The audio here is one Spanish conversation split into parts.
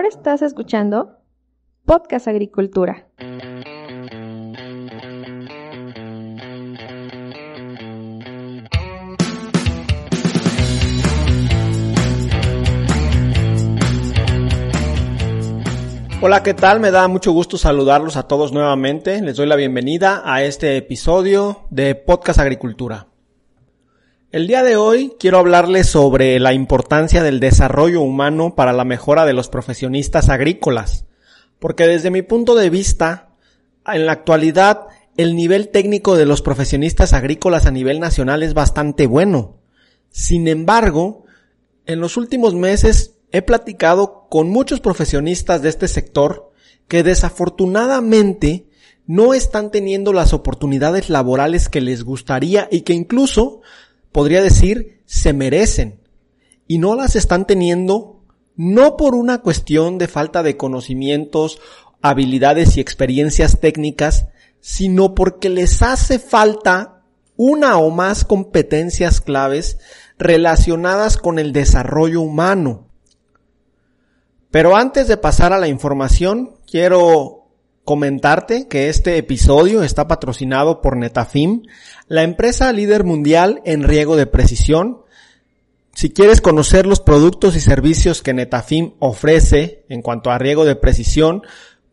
Ahora estás escuchando Podcast Agricultura. Hola, ¿qué tal? Me da mucho gusto saludarlos a todos nuevamente. Les doy la bienvenida a este episodio de Podcast Agricultura. El día de hoy quiero hablarles sobre la importancia del desarrollo humano para la mejora de los profesionistas agrícolas, porque desde mi punto de vista, en la actualidad, el nivel técnico de los profesionistas agrícolas a nivel nacional es bastante bueno. Sin embargo, en los últimos meses he platicado con muchos profesionistas de este sector que desafortunadamente no están teniendo las oportunidades laborales que les gustaría y que incluso podría decir, se merecen y no las están teniendo no por una cuestión de falta de conocimientos, habilidades y experiencias técnicas, sino porque les hace falta una o más competencias claves relacionadas con el desarrollo humano. Pero antes de pasar a la información, quiero comentarte que este episodio está patrocinado por Netafim, la empresa líder mundial en riego de precisión. Si quieres conocer los productos y servicios que Netafim ofrece en cuanto a riego de precisión,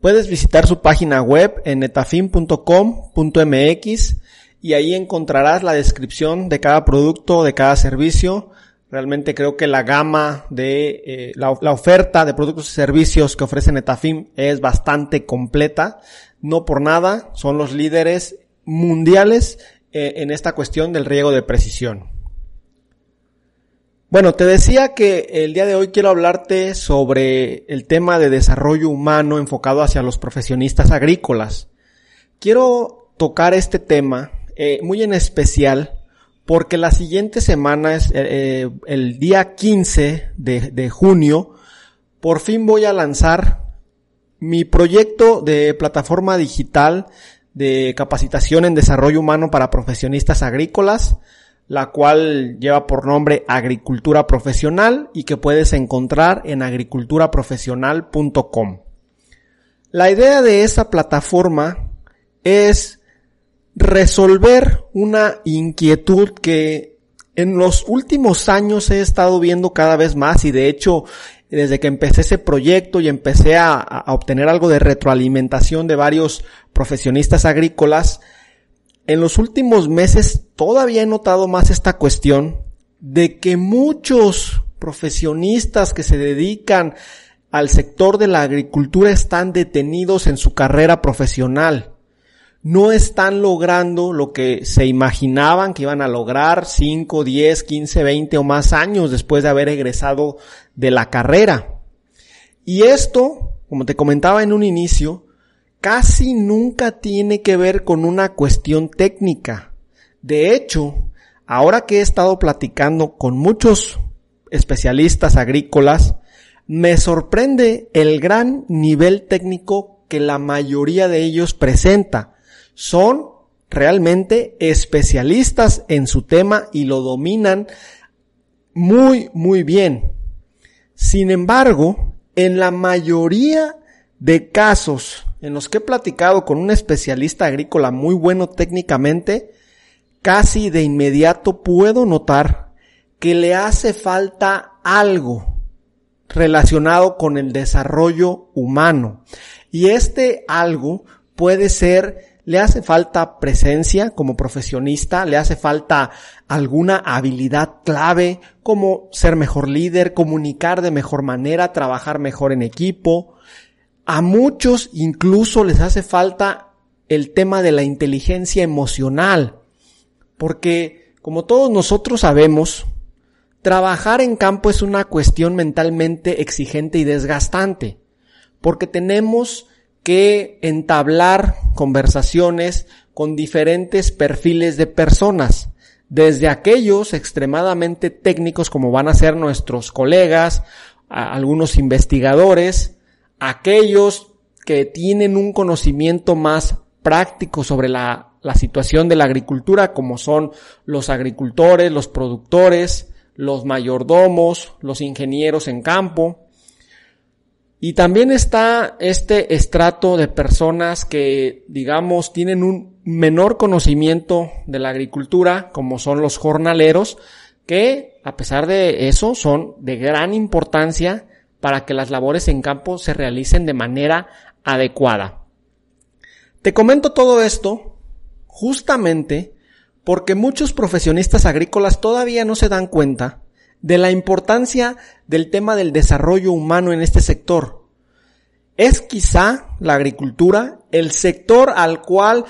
puedes visitar su página web en netafim.com.mx y ahí encontrarás la descripción de cada producto, de cada servicio, Realmente creo que la gama de eh, la, oferta de productos y servicios que ofrece Netafim es bastante completa. No por nada, son los líderes mundiales eh, en esta cuestión del riego de precisión. Bueno, te decía que el día de hoy quiero hablarte sobre el tema de desarrollo humano enfocado hacia los profesionistas agrícolas. Quiero tocar este tema eh, muy en especial porque la siguiente semana es eh, eh, el día 15 de, de junio, por fin voy a lanzar mi proyecto de plataforma digital de capacitación en desarrollo humano para profesionistas agrícolas, la cual lleva por nombre Agricultura Profesional y que puedes encontrar en agriculturaprofesional.com. La idea de esa plataforma es resolver una inquietud que en los últimos años he estado viendo cada vez más y de hecho desde que empecé ese proyecto y empecé a, obtener algo de retroalimentación de varios profesionistas agrícolas, en los últimos meses todavía he notado más esta cuestión de que muchos profesionistas que se dedican al sector de la agricultura están detenidos en su carrera profesional no están logrando lo que se imaginaban que iban a lograr 5, 10, 15, 20 o más años después de haber egresado de la carrera. Y esto, como te comentaba en un inicio, casi nunca tiene que ver con una cuestión técnica. De hecho, ahora que he estado platicando con muchos especialistas agrícolas, me sorprende el gran nivel técnico que la mayoría de ellos presenta son realmente especialistas en su tema y lo dominan muy, muy bien. Sin embargo, en la mayoría de casos en los que he platicado con un especialista agrícola muy bueno técnicamente, casi de inmediato puedo notar que le hace falta algo relacionado con el desarrollo humano. Y este algo puede ser le hace falta presencia como profesionista, le hace falta alguna habilidad clave como ser mejor líder, comunicar de mejor manera, trabajar mejor en equipo. A muchos incluso les hace falta el tema de la inteligencia emocional, porque como todos nosotros sabemos, trabajar en campo es una cuestión mentalmente exigente y desgastante, porque tenemos que entablar conversaciones con diferentes perfiles de personas, desde aquellos extremadamente técnicos como van a ser nuestros colegas, algunos investigadores, aquellos que tienen un conocimiento más práctico sobre la, la situación de la agricultura, como son los agricultores, los productores, los mayordomos, los ingenieros en campo, Y también está este estrato de personas que, digamos, tienen un menor conocimiento de la agricultura, como son los jornaleros, que, a pesar de eso, son de gran importancia para que las labores en campo se realicen de manera adecuada. Te comento todo esto justamente porque muchos profesionistas agrícolas todavía no se dan cuenta de la importancia del tema del desarrollo humano en este sector. Es quizá la agricultura el sector al cual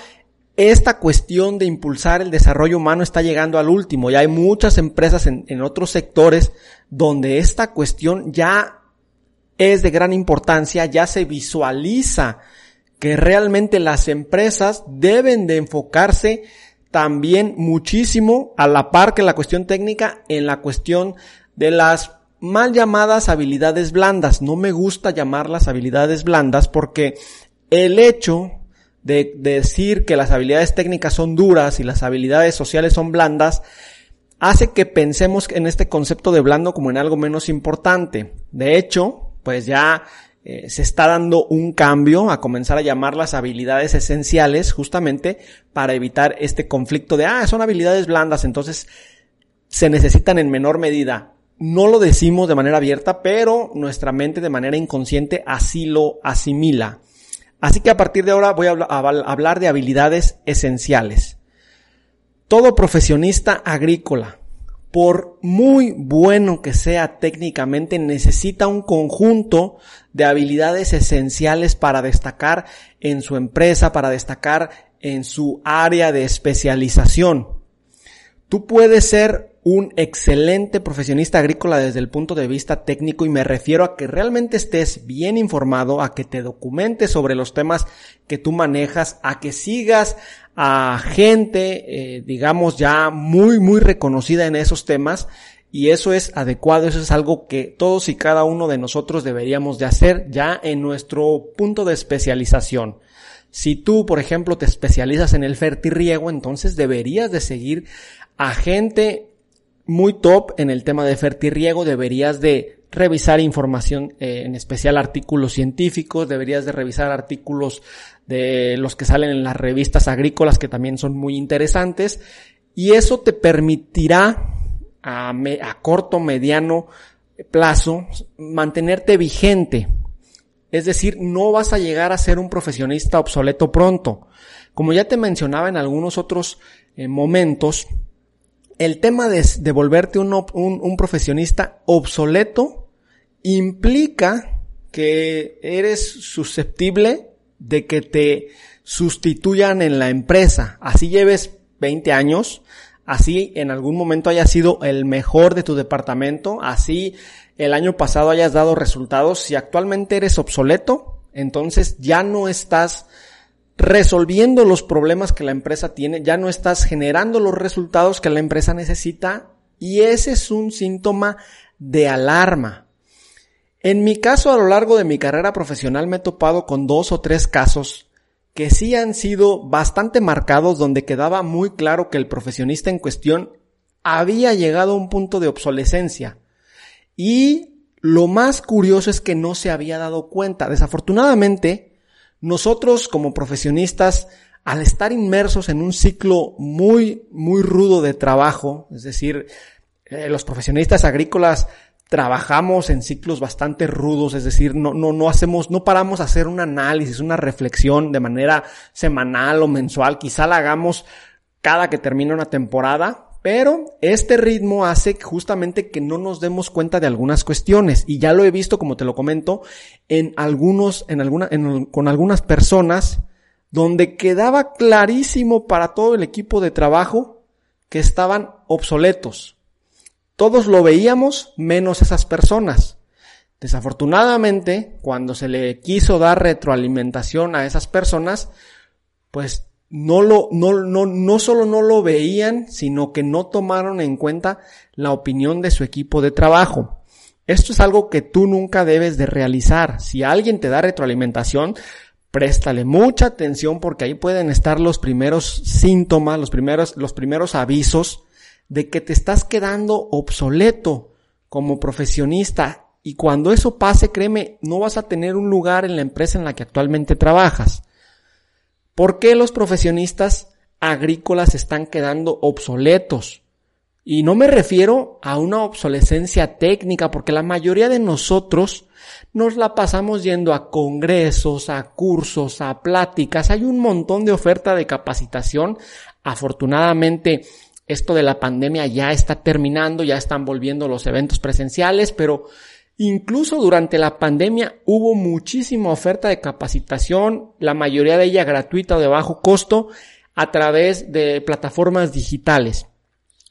esta cuestión de impulsar el desarrollo humano está llegando al último. Ya hay muchas empresas en otros sectores donde esta cuestión ya es de gran importancia, ya se visualiza que realmente las empresas deben de enfocarse también muchísimo a la par que la cuestión técnica en la cuestión de las mal llamadas habilidades blandas. No me gusta llamarlas habilidades blandas porque el hecho de, decir que las habilidades técnicas son duras y las habilidades sociales son blandas hace que pensemos en este concepto de blando como en algo menos importante. De hecho, pues ya eh, se está dando un cambio a comenzar a llamar las habilidades esenciales justamente para evitar este conflicto de, ah, son habilidades blandas, entonces se necesitan en menor medida. No lo decimos de manera abierta, pero nuestra mente de manera inconsciente así lo asimila. Así que a partir de ahora voy a hablar de habilidades esenciales. Todo profesionista agrícola por muy bueno que sea técnicamente, necesita un conjunto de habilidades esenciales para destacar en su empresa, para destacar en su área de especialización. Tú puedes ser un excelente profesionista agrícola desde el punto de vista técnico y me refiero a que realmente estés bien informado, a que te documentes sobre los temas que tú manejas, a que sigas a gente, eh, digamos, ya muy, muy reconocida en esos temas y eso es adecuado, eso es algo que todos y cada uno de nosotros deberíamos de hacer ya en nuestro punto de especialización. Si tú, por ejemplo, te especializas en el fertirriego, entonces deberías de seguir a gente muy top en el tema de fertirriego, deberías de revisar información, eh, en especial artículos científicos, deberías de revisar artículos de los que salen en las revistas agrícolas que también son muy interesantes y eso te permitirá a, a corto, mediano plazo mantenerte vigente. Es decir, no vas a llegar a ser un profesionista obsoleto pronto. Como ya te mencionaba en algunos otros eh, momentos, el tema de, de volverte un, un, profesionista obsoleto implica que eres susceptible de que te sustituyan en la empresa. Así lleves 20 años, así en algún momento hayas sido el mejor de tu departamento, así el año pasado hayas dado resultados, si actualmente eres obsoleto, entonces ya no estás resolviendo los problemas que la empresa tiene, ya no estás generando los resultados que la empresa necesita y ese es un síntoma de alarma. En mi caso, a lo largo de mi carrera profesional me he topado con dos o tres casos que sí han sido bastante marcados donde quedaba muy claro que el profesionista en cuestión había llegado a un punto de obsolescencia. Y lo más curioso es que no se había dado cuenta. Desafortunadamente, nosotros como profesionistas, al estar inmersos en un ciclo muy, muy rudo de trabajo, es decir, eh, los profesionistas agrícolas trabajamos en ciclos bastante rudos, es decir, no, no, no hacemos, no paramos a hacer un análisis, una reflexión de manera semanal o mensual, quizá la hagamos cada que termina una temporada, pero este ritmo hace justamente que no nos demos cuenta de algunas cuestiones y ya lo he visto, como te lo comento, en algunos, en alguna, con algunas personas donde quedaba clarísimo para todo el equipo de trabajo que estaban obsoletos. Todos lo veíamos menos esas personas. Desafortunadamente, cuando se le quiso dar retroalimentación a esas personas, pues no lo, no, no, no solo no lo veían, sino que no tomaron en cuenta la opinión de su equipo de trabajo. Esto es algo que tú nunca debes de realizar. Si alguien te da retroalimentación, préstale mucha atención porque ahí pueden estar los primeros síntomas, los primeros, los primeros avisos de que te estás quedando obsoleto como profesionista Y cuando eso pase, créeme, no vas a tener un lugar en la empresa en la que actualmente trabajas. ¿Por qué los profesionistas agrícolas están quedando obsoletos? Y no me refiero a una obsolescencia técnica, porque la mayoría de nosotros nos la pasamos yendo a congresos, a cursos, a pláticas. Hay un montón de oferta de capacitación. Afortunadamente, esto de la pandemia ya está terminando, ya están volviendo los eventos presenciales, pero incluso durante la pandemia hubo muchísima oferta de capacitación, la mayoría de ella gratuita o de bajo costo, a través de plataformas digitales.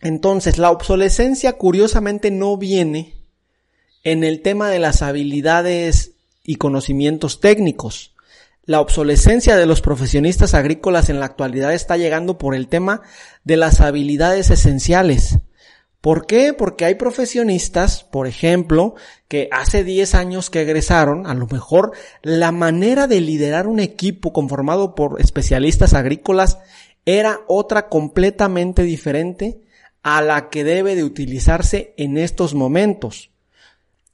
Entonces, la obsolescencia curiosamente no viene en el tema de las habilidades y conocimientos técnicos. La obsolescencia de los profesionistas agrícolas en la actualidad está llegando por el tema de las habilidades esenciales. ¿Por qué? Porque hay profesionistas, por ejemplo, que hace 10 años que egresaron, a lo mejor la manera de liderar un equipo conformado por especialistas agrícolas era otra completamente diferente a la que debe de utilizarse en estos momentos.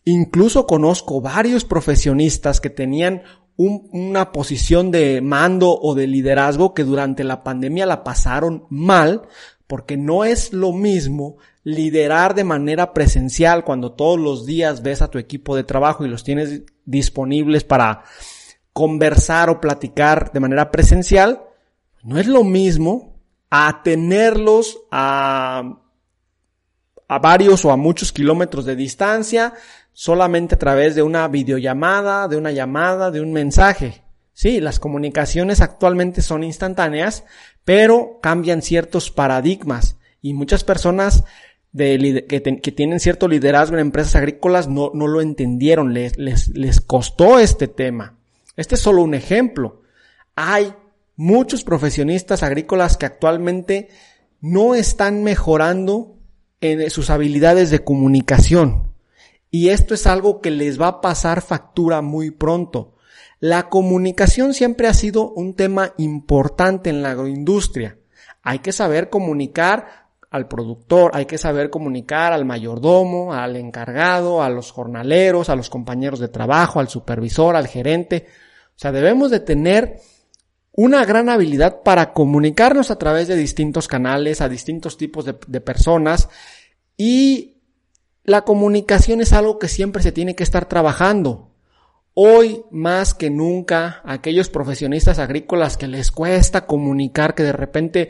Incluso conozco varios profesionistas que tenían una posición de mando o de liderazgo que durante la pandemia la pasaron mal porque no es lo mismo liderar de manera presencial cuando todos los días ves a tu equipo de trabajo y los tienes disponibles para conversar o platicar de manera presencial, no es lo mismo a tenerlos a a varios o a muchos kilómetros de distancia, solamente a través de una videollamada, de una llamada, de un mensaje. Sí, las comunicaciones actualmente son instantáneas, pero cambian ciertos paradigmas y muchas personas de, que, tienen cierto liderazgo en empresas agrícolas no, no lo entendieron, les, les, les costó este tema. Este es solo un ejemplo. Hay muchos profesionistas agrícolas que actualmente no están mejorando en sus habilidades de comunicación. Y esto es algo que les va a pasar factura muy pronto. La comunicación siempre ha sido un tema importante en la agroindustria. Hay que saber comunicar al productor, hay que saber comunicar al mayordomo, al encargado, a los jornaleros, a los compañeros de trabajo, al supervisor, al gerente. O sea, debemos de tener una gran habilidad para comunicarnos a través de distintos canales, a distintos tipos de, personas y la comunicación es algo que siempre se tiene que estar trabajando. Hoy más que nunca, aquellos profesionistas agrícolas que les cuesta comunicar, que de repente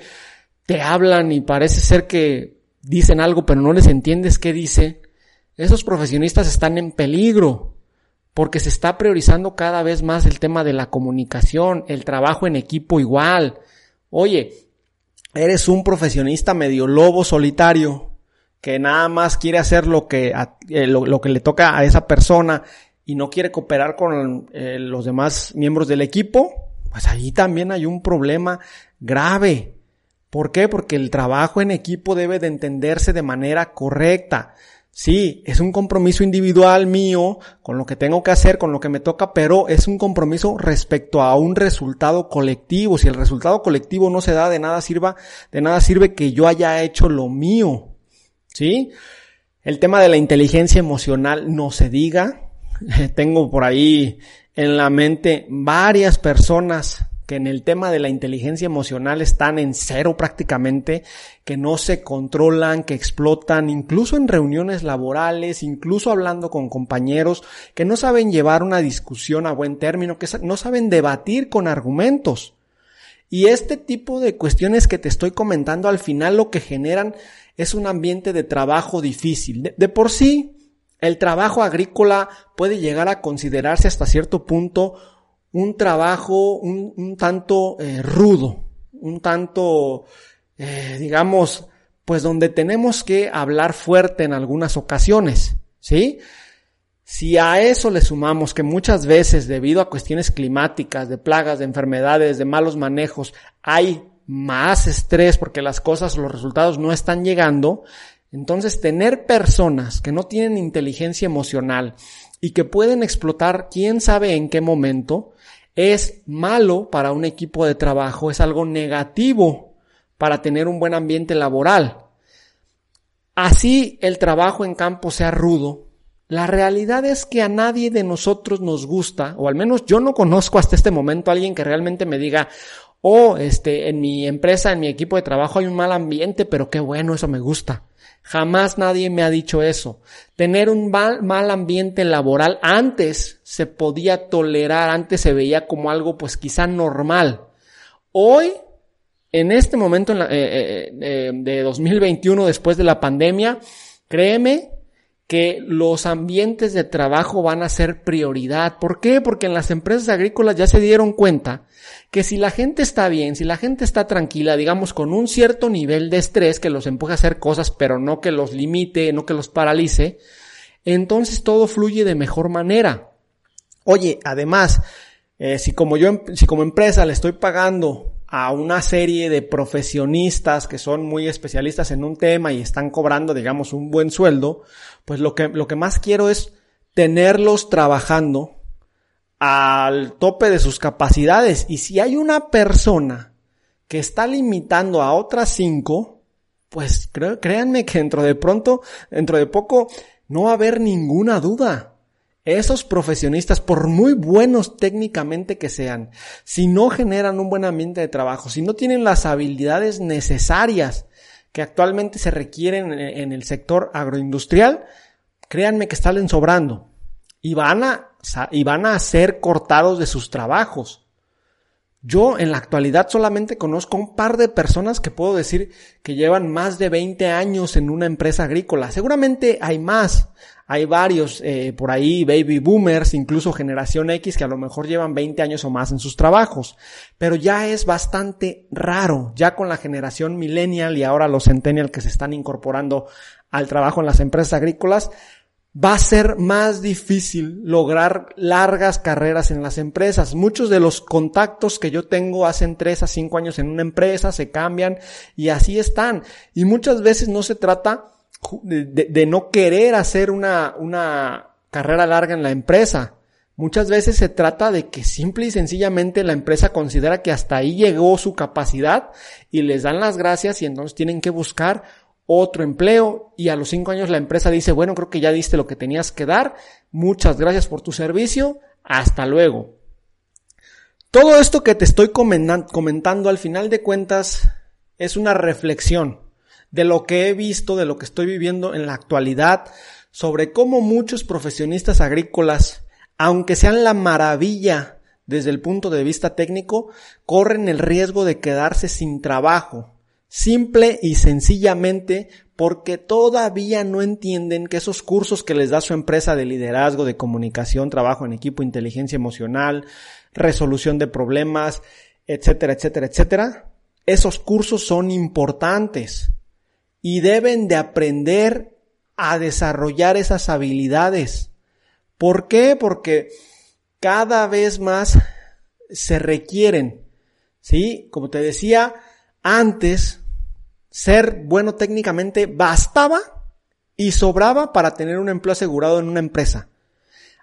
te hablan y parece ser que dicen algo pero no les entiendes qué dice, esos profesionistas están en peligro porque se está priorizando cada vez más el tema de la comunicación, el trabajo en equipo igual. Oye, eres un profesionista medio lobo solitario que nada más quiere hacer lo que, eh, lo, que le toca a esa persona y no quiere cooperar con eh, los demás miembros del equipo, pues ahí también hay un problema grave. ¿Por qué? Porque el trabajo en equipo debe de entenderse de manera correcta. Sí, es un compromiso individual mío con lo que tengo que hacer, con lo que me toca, pero es un compromiso respecto a un resultado colectivo. Si el resultado colectivo no se da, de nada sirva, de nada sirve que yo haya hecho lo mío. ¿Sí? El tema de la inteligencia emocional no se diga. Tengo por ahí en la mente varias personas que en el tema de la inteligencia emocional están en cero prácticamente, que no se controlan, que explotan, incluso en reuniones laborales, incluso hablando con compañeros, que no saben llevar una discusión a buen término, que no saben debatir con argumentos. Y este tipo de cuestiones que te estoy comentando al final lo que generan es un ambiente de trabajo difícil. De, por sí, el trabajo agrícola puede llegar a considerarse hasta cierto punto un trabajo un, tanto eh, rudo, un tanto, eh, digamos, pues donde tenemos que hablar fuerte en algunas ocasiones, ¿sí? Si a eso le sumamos que muchas veces debido a cuestiones climáticas, de plagas, de enfermedades, de malos manejos, hay más estrés porque las cosas, los resultados no están llegando, entonces tener personas que no tienen inteligencia emocional y que pueden explotar quién sabe en qué momento, es malo para un equipo de trabajo, es algo negativo para tener un buen ambiente laboral. Así el trabajo en campo sea rudo, La realidad es que a nadie de nosotros nos gusta, o al menos yo no conozco hasta este momento a alguien que realmente me diga, oh, este, en mi empresa, en mi equipo de trabajo hay un mal ambiente, pero qué bueno, eso me gusta. Jamás nadie me ha dicho eso. Tener un mal, mal, ambiente laboral antes se podía tolerar, antes se veía como algo pues quizá normal. Hoy, en este momento eh, eh, eh, de 2021, después de la pandemia, créeme que los ambientes de trabajo van a ser prioridad. ¿Por qué? Porque en las empresas agrícolas ya se dieron cuenta que si la gente está bien, si la gente está tranquila, digamos con un cierto nivel de estrés que los empuje a hacer cosas, pero no que los limite, no que los paralice, entonces todo fluye de mejor manera. Oye, además, eh, si como yo, si como empresa le estoy pagando a una serie de profesionistas que son muy especialistas en un tema y están cobrando, digamos, un buen sueldo, pues lo que, lo que más quiero es tenerlos trabajando al tope de sus capacidades. Y si hay una persona que está limitando a otras cinco, pues créanme que dentro de pronto, dentro de poco, no va a haber ninguna duda. Esos profesionistas, por muy buenos técnicamente que sean, si no generan un buen ambiente de trabajo, si no tienen las habilidades necesarias que actualmente se requieren en el sector agroindustrial, créanme que salen sobrando y van a, y van a ser cortados de sus trabajos. Yo en la actualidad solamente conozco un par de personas que puedo decir que llevan más de 20 años en una empresa agrícola. Seguramente hay más. Hay varios eh, por ahí, baby boomers, incluso generación X, que a lo mejor llevan 20 años o más en sus trabajos. Pero ya es bastante raro, ya con la generación millennial y ahora los centennial que se están incorporando al trabajo en las empresas agrícolas, va a ser más difícil lograr largas carreras en las empresas. Muchos de los contactos que yo tengo hacen tres a cinco años en una empresa, se cambian y así están. Y muchas veces no se trata de, no querer hacer una, una carrera larga en la empresa. Muchas veces se trata de que simple y sencillamente la empresa considera que hasta ahí llegó su capacidad y les dan las gracias y entonces tienen que buscar otro empleo y a los cinco años la empresa dice, bueno, creo que ya diste lo que tenías que dar, muchas gracias por tu servicio, hasta luego. Todo esto que te estoy comentando al final de cuentas es una reflexión de lo que he visto, de lo que estoy viviendo en la actualidad, sobre cómo muchos profesionistas agrícolas, aunque sean la maravilla desde el punto de vista técnico, corren el riesgo de quedarse sin trabajo Simple y sencillamente porque todavía no entienden que esos cursos que les da su empresa de liderazgo, de comunicación, trabajo en equipo, inteligencia emocional, resolución de problemas, etcétera, etcétera, etcétera, esos cursos son importantes y deben de aprender a desarrollar esas habilidades. ¿Por qué? Porque cada vez más se requieren. ¿Sí? Como te decía, antes ser bueno técnicamente bastaba y sobraba para tener un empleo asegurado en una empresa.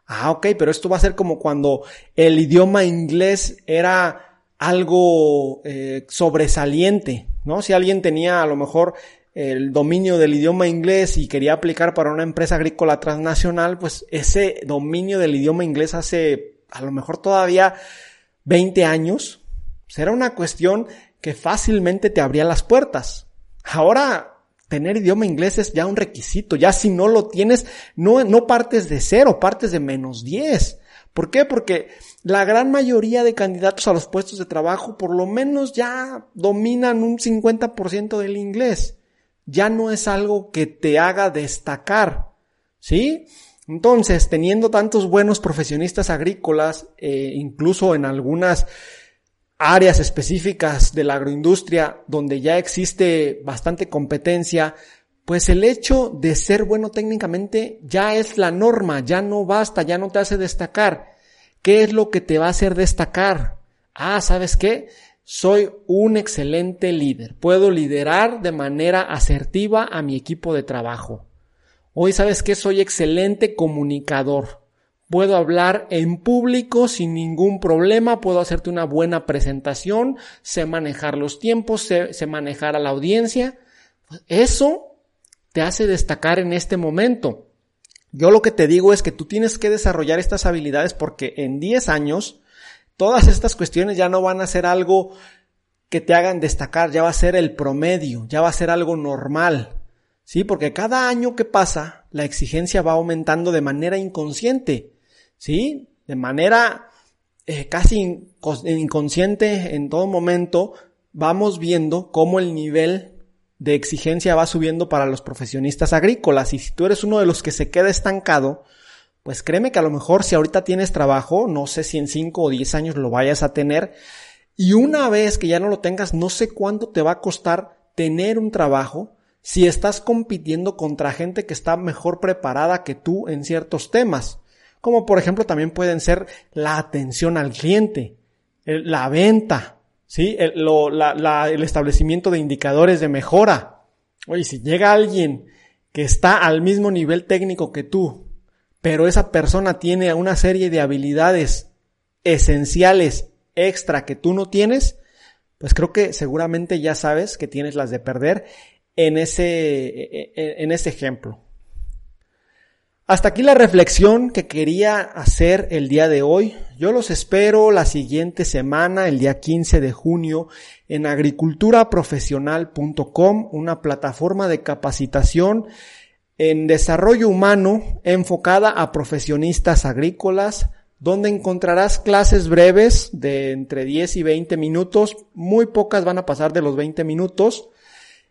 Ah, ok, pero esto va a ser como cuando el idioma inglés era algo eh, sobresaliente, ¿no? Si alguien tenía a lo mejor el dominio del idioma inglés y quería aplicar para una empresa agrícola transnacional, pues ese dominio del idioma inglés hace a lo mejor todavía 20 años, será una cuestión que fácilmente te abría las puertas. Ahora, tener idioma inglés es ya un requisito. Ya si no lo tienes, no, no partes de cero, partes de menos 10. ¿Por qué? Porque la gran mayoría de candidatos a los puestos de trabajo por lo menos ya dominan un 50% del inglés. Ya no es algo que te haga destacar. ¿Sí? Entonces, teniendo tantos buenos profesionistas agrícolas, eh, incluso en algunas áreas específicas de la agroindustria donde ya existe bastante competencia, pues el hecho de ser bueno técnicamente ya es la norma, ya no basta, ya no te hace destacar. ¿Qué es lo que te va a hacer destacar? Ah, ¿sabes qué? Soy un excelente líder. Puedo liderar de manera asertiva a mi equipo de trabajo. Hoy, ¿sabes qué? Soy excelente comunicador. Puedo hablar en público sin ningún problema, puedo hacerte una buena presentación, sé manejar los tiempos, sé, manejar a la audiencia. Eso te hace destacar en este momento. Yo lo que te digo es que tú tienes que desarrollar estas habilidades porque en 10 años todas estas cuestiones ya no van a ser algo que te hagan destacar, ya va a ser el promedio, ya va a ser algo normal. Sí, porque cada año que pasa, la exigencia va aumentando de manera inconsciente. Sí, de manera eh, casi inconsciente en todo momento, vamos viendo cómo el nivel de exigencia va subiendo para los profesionistas agrícolas. Y si tú eres uno de los que se queda estancado, pues créeme que a lo mejor si ahorita tienes trabajo, no sé si en 5 o 10 años lo vayas a tener, y una vez que ya no lo tengas, no sé cuánto te va a costar tener un trabajo si estás compitiendo contra gente que está mejor preparada que tú en ciertos temas. Como por ejemplo también pueden ser la atención al cliente, la venta, ¿sí? El, el establecimiento de indicadores de mejora. Oye, si llega alguien que está al mismo nivel técnico que tú, pero esa persona tiene una serie de habilidades esenciales extra que tú no tienes, pues creo que seguramente ya sabes que tienes las de perder en ese, en ese ejemplo. Hasta aquí la reflexión que quería hacer el día de hoy. Yo los espero la siguiente semana, el día 15 de junio, en agriculturaprofesional.com, una plataforma de capacitación en desarrollo humano enfocada a profesionistas agrícolas, donde encontrarás clases breves de entre 10 y 20 minutos, muy pocas van a pasar de los 20 minutos,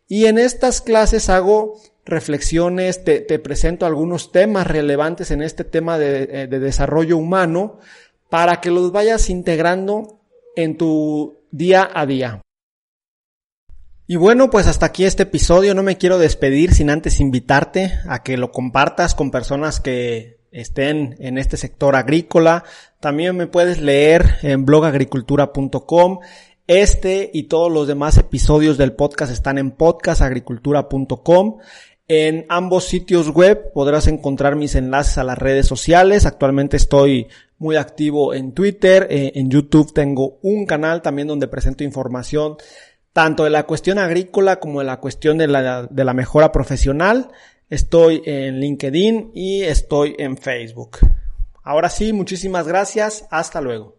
y en estas clases hago reflexiones, te, presento algunos temas relevantes en este tema de, eh, de desarrollo humano para que los vayas integrando en tu día a día. Y bueno, pues hasta aquí este episodio. No me quiero despedir sin antes invitarte a que lo compartas con personas que estén en este sector agrícola. También me puedes leer en blogagricultura.com. Este y todos los demás episodios del podcast están en podcastagricultura.com. En ambos sitios web podrás encontrar mis enlaces a las redes sociales. Actualmente estoy muy activo en Twitter, eh, en YouTube tengo un canal también donde presento información tanto de la cuestión agrícola como de la cuestión de la, de la mejora profesional. Estoy en LinkedIn y estoy en Facebook. Ahora sí, muchísimas gracias. Hasta luego.